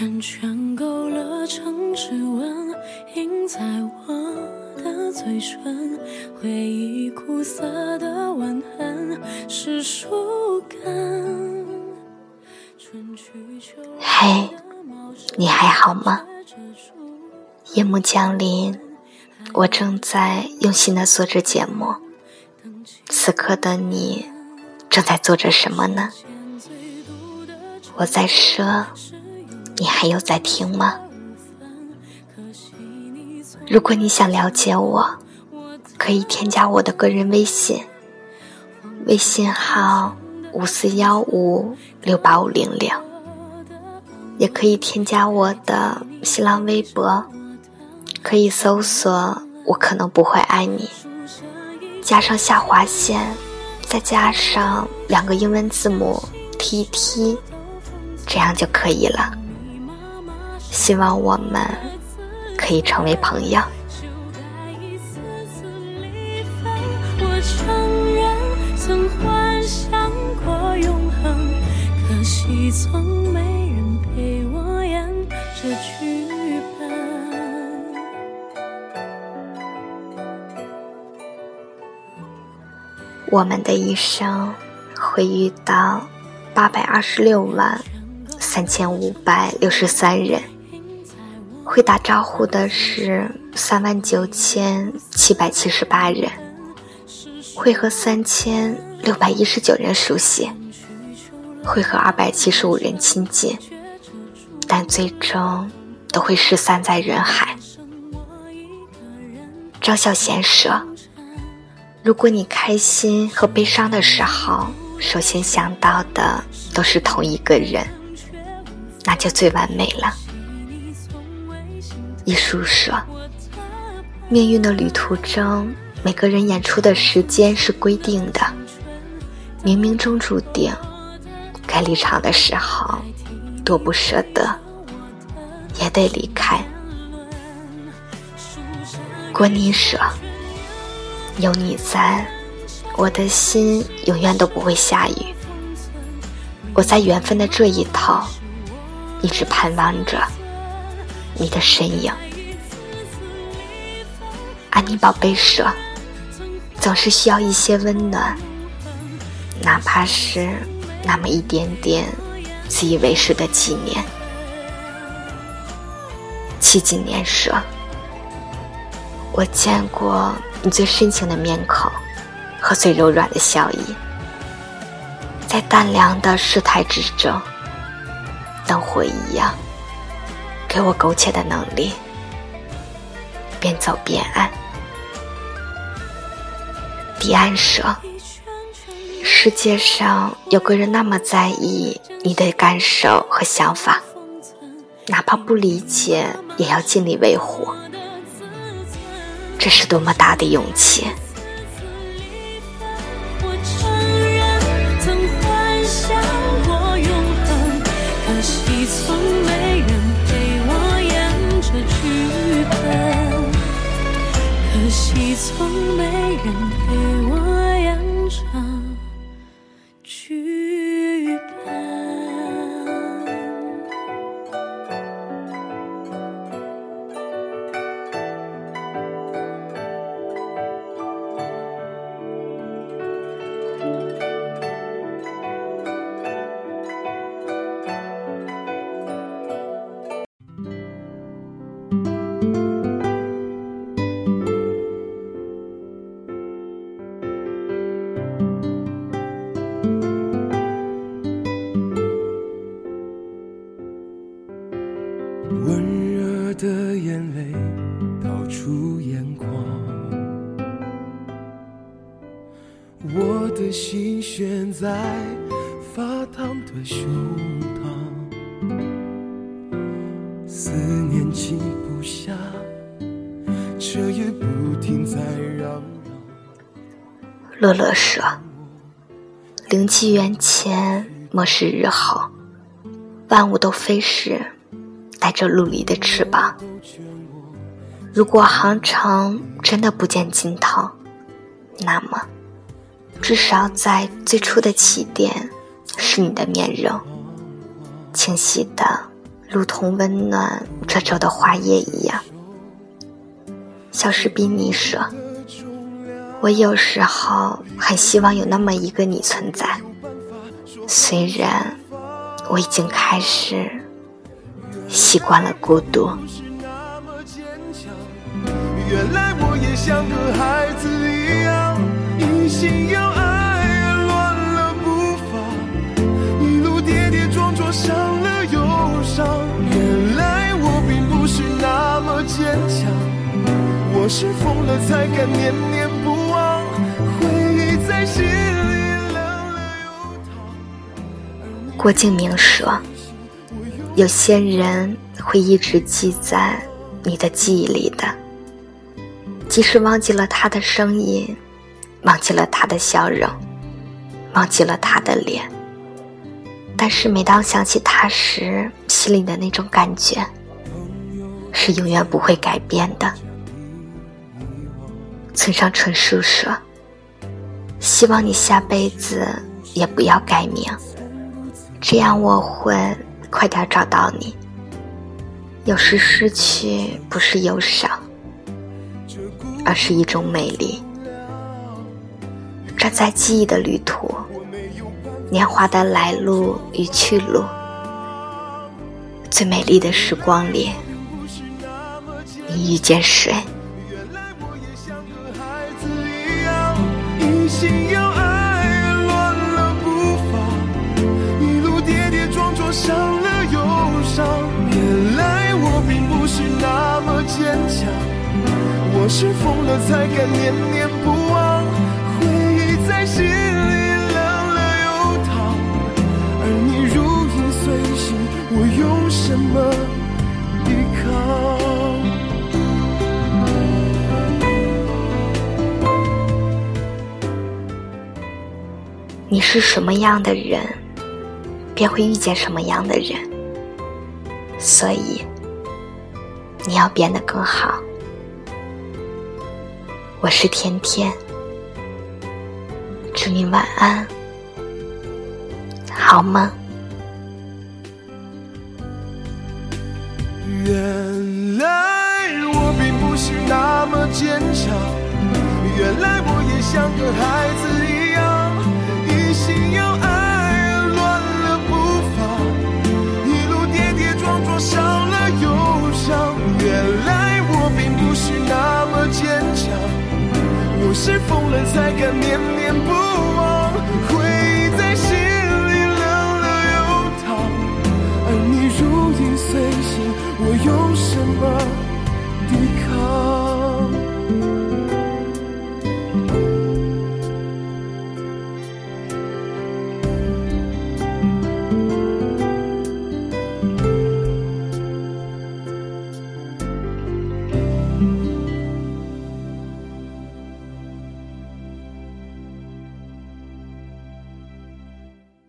圆圈勾勒成指纹，印在我的嘴唇。回忆苦涩的吻痕，是树根。嘿，你还好吗？夜幕降临，我正在用心的做着节目。此刻的你，正在做着什么呢？我在说，你还有在听吗？如果你想了解我，可以添加我的个人微信，微信号五四幺五六八五零零，也可以添加我的新浪微博，可以搜索“我可能不会爱你”。加上下划线，再加上两个英文字母 T T，这样就可以了。希望我们可以成为朋友。我承认曾幻想过永恒，可惜从没人陪我演这剧本。我们的一生会遇到八百二十六万三千五百六十三人，会打招呼的是三万九千七百七十八人，会和三千六百一十九人熟悉，会和二百七十五人亲近，但最终都会失散在人海。张小贤说。如果你开心和悲伤的时候，首先想到的都是同一个人，那就最完美了。一书说，命运的旅途中，每个人演出的时间是规定的，冥冥中注定，该离场的时候，多不舍得，也得离开。郭妮说。有你在，我的心永远都不会下雨。我在缘分的这一头，一直盼望着你的身影。安妮宝贝说，总是需要一些温暖，哪怕是那么一点点自以为是的纪念。七几年说，我见过。你最深情的面孔和最柔软的笑意，在淡凉的世态之中，灯火一样，给我苟且的能力，边走边爱。迪安说：“世界上有个人那么在意你的感受和想法，哪怕不理解，也要尽力维护。”这是多么大的勇气！我承认曾幻想过永恒，可惜从风没人陪我的心悬在发烫的胸膛，思念静不下，彻夜不停在嚷嚷。乐乐说：“灵机缘前，莫视日后，万物都飞逝，带着陆离的翅膀。如果航程真的不见尽头，那么。”至少在最初的起点，是你的面容，清晰的如同温暖褶皱的花叶一样。小士兵，你说，我有时候很希望有那么一个你存在，虽然我已经开始习惯了孤独。原来我也像个孩子一样，一心要跌撞撞，伤了忧伤。原来我并不是那么坚强，我是疯了才敢念念不忘，回忆在心里冷了又烫。郭敬明说：“有些人会一直记在你的记忆里的。”即使忘记了他的声音，忘记了他的笑容，忘记了他的脸，但是每当想起他时，心里的那种感觉是永远不会改变的。村上春树说：“希望你下辈子也不要改名，这样我会快点找到你。有时失去不是忧伤。”而是一种美丽。站在记忆的旅途，年华的来路与去路，最美丽的时光里，你遇见谁？伤了忧伤，原来我并不是那么坚强。我是疯了才敢念念不忘，回忆在心我用什么抵抗？你是什么样的人，便会遇见什么样的人，所以你要变得更好。我是甜甜，祝你晚安，好梦。原来我并不是那么坚强，原来我也像个孩子一样，一心要爱，乱了步伐，一路跌跌撞撞，伤了忧伤。原来我并不是那么坚强。我是疯了才敢念念不忘